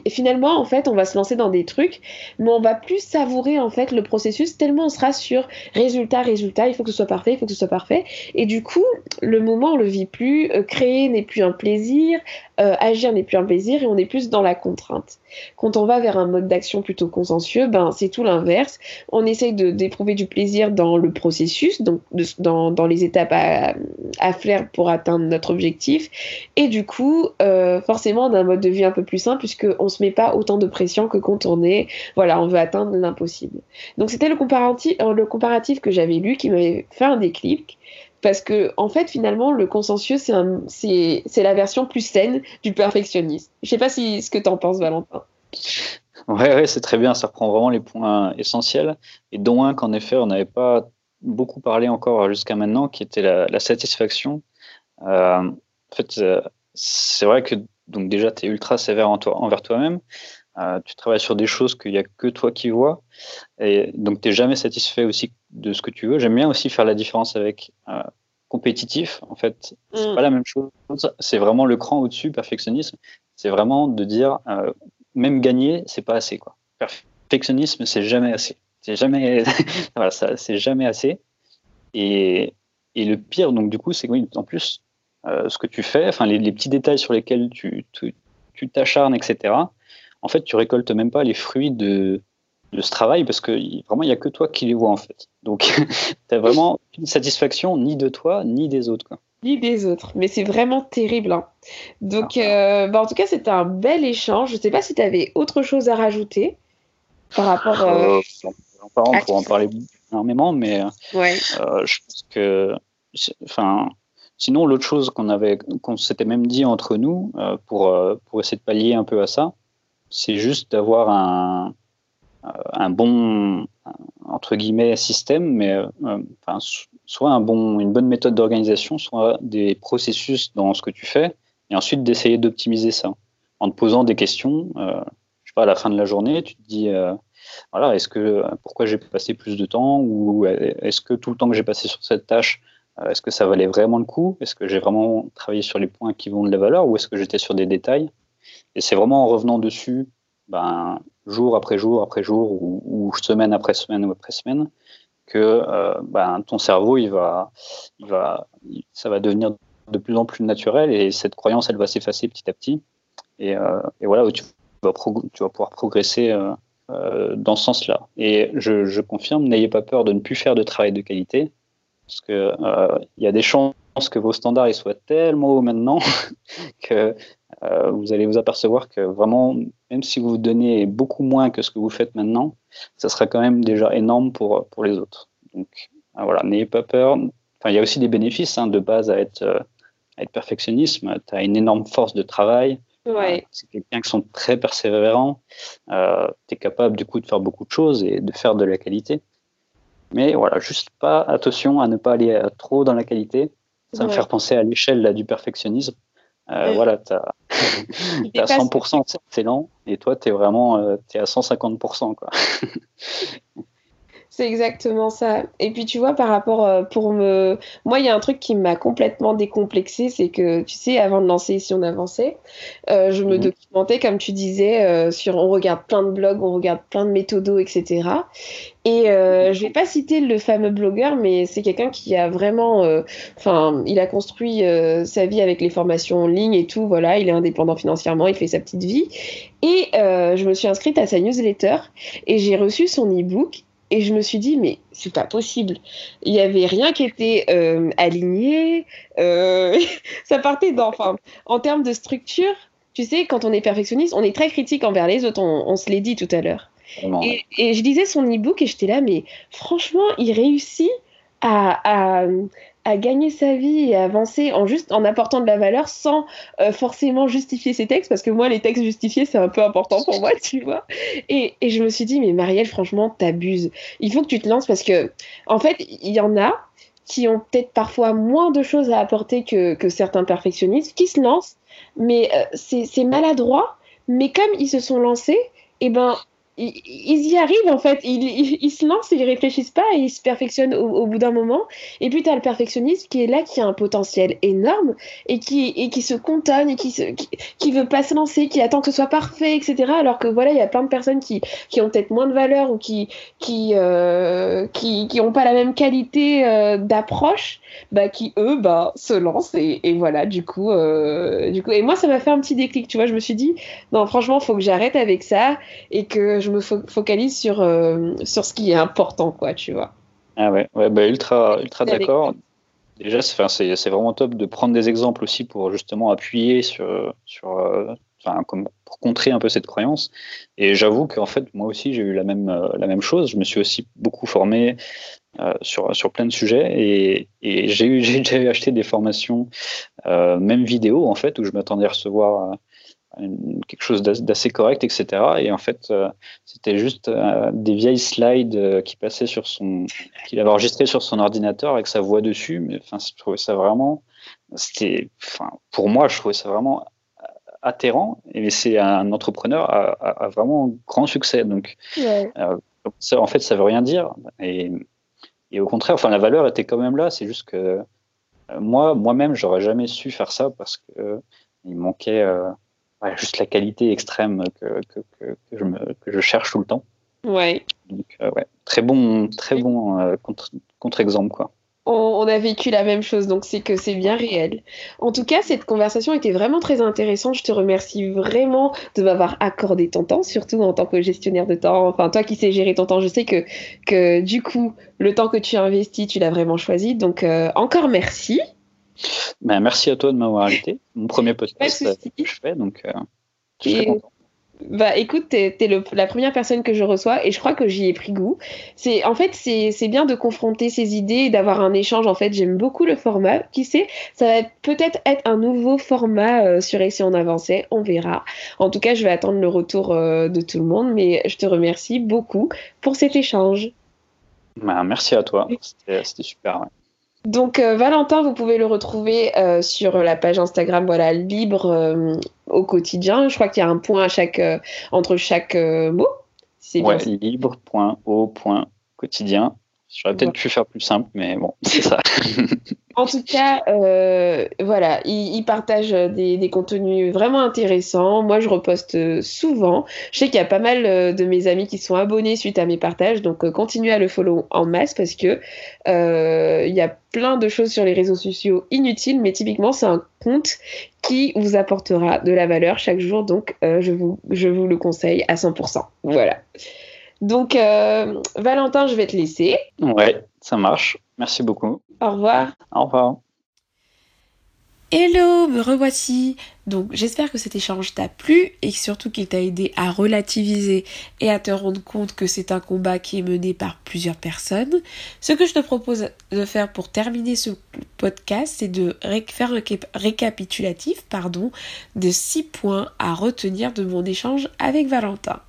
finalement, en fait, on va se lancer dans des trucs, mais on va plus savourer en fait le processus tellement on sera sur résultat, résultat. Il faut que ce soit parfait, il faut que ce soit parfait. Et du coup, le moment on le vit plus. Euh, créer n'est plus un plaisir, agir n'est plus un plaisir et on est plus dans la contrainte. Quand on va vers un mode d'action plutôt consensueux, ben c'est tout l'inverse. On essaye d'éprouver du plaisir dans le processus, donc dans, dans les étapes à, faire pour atteindre notre objectif. Et du coup, euh, forcément, on a un mode de vie un peu plus simple puisqu'on ne se met pas autant de pression que quand on est, voilà, on veut atteindre l'impossible. Donc c'était le comparatif, euh, le comparatif que j'avais lu qui m'avait fait un déclic. parce que en fait finalement le consciencieux c'est la version plus saine du perfectionnisme. Je sais pas si ce que tu en penses Valentin. Ouais, ouais c'est très bien, ça reprend vraiment les points essentiels et dont un qu'en effet on n'avait pas beaucoup parlé encore jusqu'à maintenant, qui était la, satisfaction. Euh, en fait, euh, c'est vrai que donc déjà tu es ultra sévère en toi, envers toi-même. Euh, tu travailles sur des choses qu'il n'y a que toi qui vois. Et donc, tu n'es jamais satisfait aussi de ce que tu veux. J'aime bien aussi faire la différence avec compétitif. En fait, c'est mm. pas la même chose. C'est vraiment le cran au-dessus, perfectionnisme. C'est vraiment de dire, même gagner, c'est pas assez. Quoi. Perfectionnisme, c'est jamais assez. C'est jamais, voilà, ça, c'est jamais assez. Et, et, le pire, donc, du coup, c'est en plus, ce que tu fais, enfin, les, les, petits détails sur lesquels tu, tu t'acharnes, etc en fait, tu récoltes même pas les fruits de, de ce travail parce que vraiment, il n'y a que toi qui les vois, en fait. Donc, tu n'as vraiment une satisfaction ni de toi, ni des autres. Quoi. Ni des autres. Mais c'est vraiment terrible. Hein. Donc, ah. euh, bah, en tout cas, c'était un bel échange. Je ne sais pas si tu avais autre chose à rajouter par rapport. Euh, euh on pourrait en parler énormément, mais ouais. Euh, je pense que. Enfin. Sinon, l'autre chose qu'on avait, qu'on s'était même dit entre nous pour, pour essayer de pallier un peu à ça, c'est juste d'avoir un, un bon entre guillemets système, mais euh, enfin, soit un bon, une bonne méthode d'organisation, soit des processus dans ce que tu fais, et ensuite d'essayer d'optimiser ça en te posant des questions. Euh, je sais pas, à la fin de la journée, tu te dis euh, voilà, est-ce que pourquoi j'ai passé plus de temps ou est-ce que tout le temps que j'ai passé sur cette tâche, est-ce que ça valait vraiment le coup? Est-ce que j'ai vraiment travaillé sur les points qui vont de la valeur ou est-ce que j'étais sur des détails? Et c'est vraiment en revenant dessus, ben, jour après jour après jour, ou, semaine après semaine ou après semaine, que euh, ben, ton cerveau, il va, il va, ça va devenir de plus en plus naturel et cette croyance, elle va s'effacer petit à petit. Et, euh, voilà, tu vas, tu vas pouvoir progresser euh, dans ce sens-là. Et je, confirme, n'ayez pas peur de ne plus faire de travail de qualité, parce que il y a des chances que vos standards soient tellement hauts maintenant que euh, vous allez vous apercevoir que vraiment, même si vous donnez beaucoup moins que ce que vous faites maintenant, ça sera quand même déjà énorme pour, pour les autres. Donc euh, voilà, n'ayez pas peur. Enfin, il y a aussi des bénéfices hein, de base à être, euh, à être perfectionniste. Tu as une énorme force de travail. Ouais. c'est quelqu'un qui sont très persévérants. Euh, tu es capable du coup de faire beaucoup de choses et de faire de la qualité. Mais voilà, juste pas attention à ne pas aller trop dans la qualité. Ça me fait penser à l'échelle du perfectionnisme. Euh, voilà, tu as, 100% excellent et toi, tu es vraiment euh, es à 150%. Quoi. C'est exactement ça. Et puis tu vois, par rapport euh, pour me. Moi, il y a un truc qui m'a complètement décomplexé, c'est que tu sais, avant de lancer Ici on avançait, euh, je me mhm. documentais, comme tu disais, euh, sur. On regarde plein de blogs, on regarde plein de méthodos, etc. Et je vais pas citer le fameux blogueur, mais c'est quelqu'un qui a vraiment. Enfin, il a construit sa vie avec les formations en ligne et tout. Voilà, il est indépendant financièrement, il fait sa petite vie. Et je me suis inscrite à sa newsletter et j'ai reçu son e-book et je me suis dit, mais c'est pas possible. Il n'y avait rien qui était euh, aligné. Euh, ça partait d'enfin. En termes de structure, tu sais, quand on est perfectionniste, on est très critique envers les autres. On, se l'est dit tout à l'heure. Et, et, je lisais son e-book et j'étais là, mais franchement, il réussit à, à gagner sa vie et avancer en juste en apportant de la valeur sans euh, forcément justifier ses textes parce que moi les textes justifiés c'est un peu important pour moi tu vois. Et, et je me suis dit mais Marielle franchement t'abuses. Il faut que tu te lances parce que en fait il y en a qui ont peut-être parfois moins de choses à apporter que, que certains perfectionnistes qui se lancent mais euh, c'est maladroit mais comme ils se sont lancés et eh ben ils, y arrivent en fait, ils, se lancent, ils réfléchissent pas et ils se perfectionnent au, bout d'un moment. Et puis tu as le perfectionniste qui est là, qui a un potentiel énorme et qui, se contonne et qui, veut pas se lancer, qui attend que ce soit parfait, etc. Alors que voilà, il y a plein de personnes qui, ont peut-être moins de valeur ou qui, qui, euh, ont pas la même qualité euh, d'approche, bah, qui eux bah, se lancent et, et voilà, du coup, euh, du coup. Et moi, ça m'a fait un petit déclic, tu vois. Je me suis dit, non, franchement, faut que j'arrête avec ça et que je me focalise sur, euh, sur ce qui est important, quoi, tu vois. Ah ouais, ouais bah ultra, ultra d'accord. Déjà, c'est vraiment top de prendre des exemples aussi pour justement appuyer sur, sur, euh, enfin, comme pour contrer un peu cette croyance. Et j'avoue qu'en fait, moi aussi, j'ai eu la même, la même chose. Je me suis aussi beaucoup formé sur, sur plein de sujets et, et j'ai déjà acheté des formations, même vidéo, en fait, où je m'attendais à recevoir quelque chose d'assez correct, etc. Et en fait, euh, c'était juste euh, des vieilles slides euh, qui passaient sur son, qu'il avait enregistré sur son ordinateur avec sa voix dessus. Mais enfin, je trouvais ça vraiment, c'était, enfin, pour moi, je trouvais ça vraiment atterrant. Et c'est un entrepreneur à, vraiment grand succès. Donc, ça, en fait, ça veut rien dire. Et, et au contraire, enfin, la valeur était quand même là. C'est juste que moi, moi-même, j'aurais jamais su faire ça parce que il manquait juste la qualité extrême que, que, que, je me, que, je cherche tout le temps. Ouais. Donc, euh, ouais, très bon, très bon euh, contre-exemple, quoi. On, a vécu la même chose, donc c'est que c'est bien réel. En tout cas, cette conversation était vraiment très intéressante. Je te remercie vraiment de m'avoir accordé ton temps, surtout en tant que gestionnaire de temps. Enfin, toi qui sais gérer ton temps, je sais que, que du coup, le temps que tu as investi, tu l'as vraiment choisi. Donc, euh, encore merci. Ben, merci à toi de m'avoir invité. Mon premier podcast euh, que je fais, donc euh, je suis content. Bah écoute, t'es es la première personne que je reçois et je crois que j'y ai pris goût. C'est en fait c'est bien de confronter ses idées et d'avoir un échange. En fait, j'aime beaucoup le format. Qui sait, ça va peut-être être un nouveau format euh, sur Et si on avançait, on verra. En tout cas, je vais attendre le retour de tout le monde, mais je te remercie beaucoup pour cet échange. Bah, merci à toi, c'était super. Donc euh, Valentin, vous pouvez le retrouver euh, sur la page Instagram, voilà, libre euh, au quotidien. Je crois qu'il y a un point à chaque, entre chaque mot. C'est ouais, libre.au.quotidien. J'aurais peut-être pu faire plus simple, mais bon, c'est ça. en tout cas, euh, voilà, il, partage des, contenus vraiment intéressants. Moi, je reposte souvent. Je sais qu'il y a pas mal euh, de mes amis qui sont abonnés suite à mes partages, donc euh, continuez à le follow en masse parce que il y a plein de choses sur les réseaux sociaux inutiles, mais typiquement, c'est un compte qui vous apportera de la valeur chaque jour, donc je, vous, je vous le conseille à 100%. Voilà. Donc, euh, Valentin, je vais te laisser. Ouais, ça marche. Merci beaucoup. Au revoir. Au revoir. Hello, me revoici. Donc j'espère que cet échange t'a plu et surtout qu'il t'a aidé à relativiser et à te rendre compte que c'est un combat qui est mené par plusieurs personnes. Ce que je te propose de faire pour terminer ce podcast, c'est de faire un récapitulatif pardon, de six points à retenir de mon échange avec Valentin.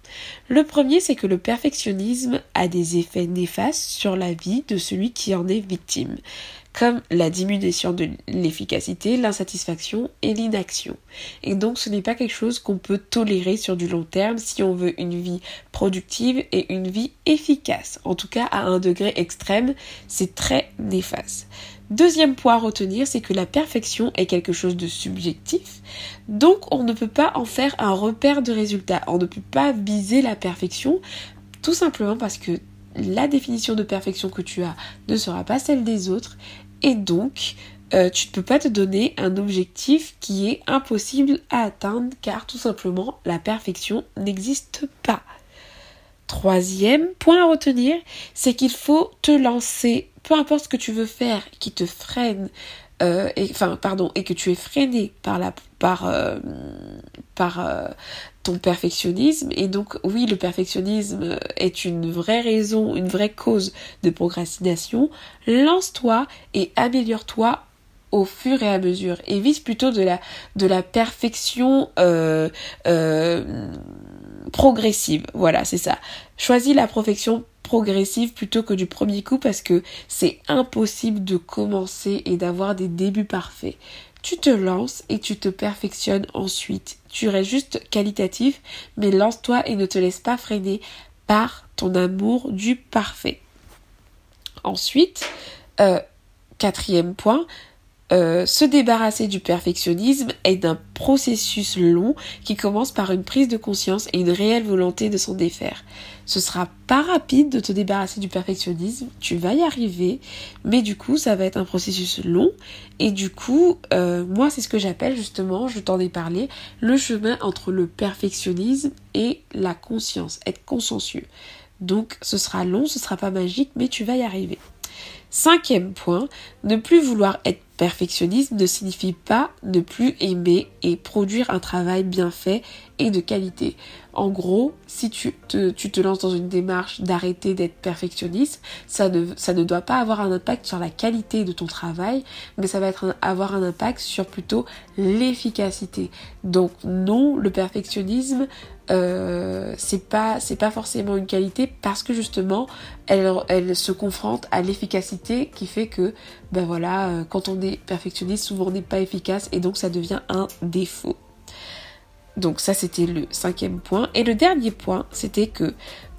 Le premier, c'est que le perfectionnisme a des effets néfastes sur la vie de celui qui en est victime comme la diminution de l'efficacité, l'insatisfaction et l'inaction. Et donc ce n'est pas quelque chose qu'on peut tolérer sur du long terme si on veut une vie productive et une vie efficace. En tout cas, à un degré extrême, c'est très néfaste. Deuxième point à retenir, c'est que la perfection est quelque chose de subjectif, donc on ne peut pas en faire un repère de résultat. On ne peut pas viser la perfection, tout simplement parce que la définition de perfection que tu as ne sera pas celle des autres et donc euh, tu ne peux pas te donner un objectif qui est impossible à atteindre car tout simplement la perfection n'existe pas. Troisième point à retenir, c'est qu'il faut te lancer, peu importe ce que tu veux faire qui te freine, euh, et, enfin pardon, et que tu es freiné par la par euh, par ton perfectionnisme. Et donc oui, le perfectionnisme est une vraie raison, une vraie cause de procrastination. Lance-toi et améliore-toi au fur et à mesure et vise plutôt de la de la perfection euh, euh, progressive voilà c'est ça choisis la perfection progressive plutôt que du premier coup parce que c'est impossible de commencer et d'avoir des débuts parfaits tu te lances et tu te perfectionnes ensuite. Tu restes juste qualitatif, mais lance-toi et ne te laisse pas freiner par ton amour du parfait. Ensuite, euh, quatrième point, euh, se débarrasser du perfectionnisme est un processus long qui commence par une prise de conscience et une réelle volonté de s'en défaire. Ce sera pas rapide de te débarrasser du perfectionnisme, tu vas y arriver, mais du coup ça va être un processus long et du coup euh, moi c'est ce que j'appelle justement, je t'en ai parlé, le chemin entre le perfectionnisme et la conscience, être consciencieux. Donc ce sera long, ce sera pas magique, mais tu vas y arriver. Cinquième point, ne plus vouloir être perfectionniste ne signifie pas ne plus aimer et produire un travail bien fait et de qualité. En gros, si tu te, lances dans une démarche d'arrêter d'être perfectionniste, ça ne, doit pas avoir un impact sur la qualité de ton travail, mais ça va avoir un impact sur plutôt l'efficacité. Donc non, le perfectionnisme euh, c'est pas forcément une qualité parce que justement elle, elle se confronte à l'efficacité qui fait que ben voilà euh, quand on est perfectionniste souvent on n'est pas efficace et donc ça devient un défaut. Donc ça c'était le cinquième point. Et le dernier point c'était que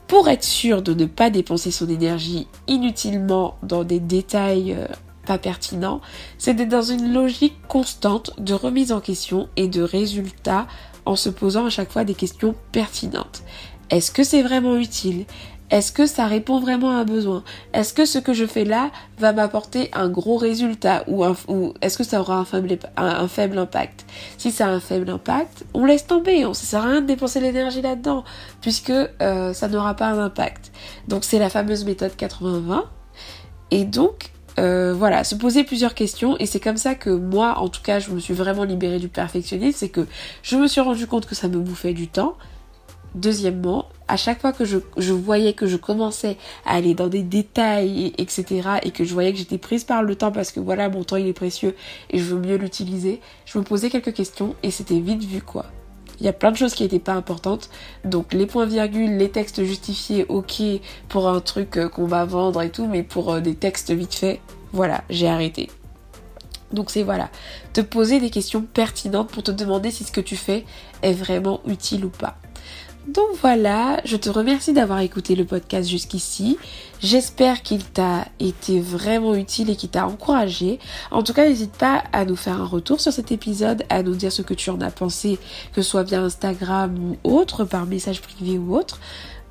pour être sûr de ne pas dépenser son énergie inutilement dans des détails euh, pas pertinents c'est d'être dans une logique constante de remise en question et de résultats en se posant à chaque fois des questions pertinentes. Est-ce que c'est vraiment utile? Est-ce que ça répond vraiment à un besoin? Est-ce que ce que je fais là va m'apporter un gros résultat ou, est-ce que ça aura un faible, impact? Si ça a un faible impact, on laisse tomber, on, ça sert à rien de dépenser l'énergie là-dedans puisque euh, ça n'aura pas un impact. Donc c'est la fameuse méthode 80-20 et donc euh, voilà, se poser plusieurs questions et c'est comme ça que moi, en tout cas, je me suis vraiment libérée du perfectionnisme, c'est que je me suis rendu compte que ça me bouffait du temps. Deuxièmement, à chaque fois que je, voyais que je commençais à aller dans des détails, etc., et que je voyais que j'étais prise par le temps parce que voilà, mon temps il est précieux et je veux mieux l'utiliser, je me posais quelques questions et c'était vite vu quoi. Il y a plein de choses qui n'étaient pas importantes. Donc les points-virgules, les textes justifiés, ok pour un truc euh, qu'on va vendre et tout, mais pour euh, des textes vite faits, voilà, j'ai arrêté. Donc c'est voilà, te poser des questions pertinentes pour te demander si ce que tu fais est vraiment utile ou pas. Donc voilà, je te remercie d'avoir écouté le podcast jusqu'ici. J'espère qu'il t'a été vraiment utile et qu'il t'a encouragé. En tout cas, n'hésite pas à nous faire un retour sur cet épisode, à nous dire ce que tu en as pensé, que ce soit via Instagram ou autre, par message privé ou autre.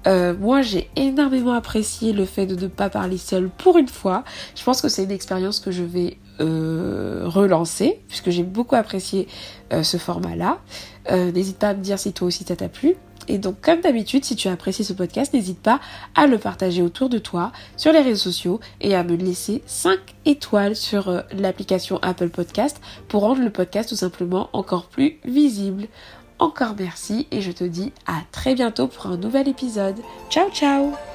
Euh, moi, j'ai énormément apprécié le fait de ne pas parler seul pour une fois. Je pense que c'est une expérience que je vais euh, relancer, puisque j'ai beaucoup apprécié euh, ce format-là. N'hésite pas à me dire si toi aussi ça t'a plu. Et donc, comme d'habitude, si tu as apprécié ce podcast, n'hésite pas à le partager autour de toi sur les réseaux sociaux et à me laisser 5 étoiles sur euh, l'application Apple Podcast pour rendre le podcast tout simplement encore plus visible. Encore merci et je te dis à très bientôt pour un nouvel épisode. Ciao ciao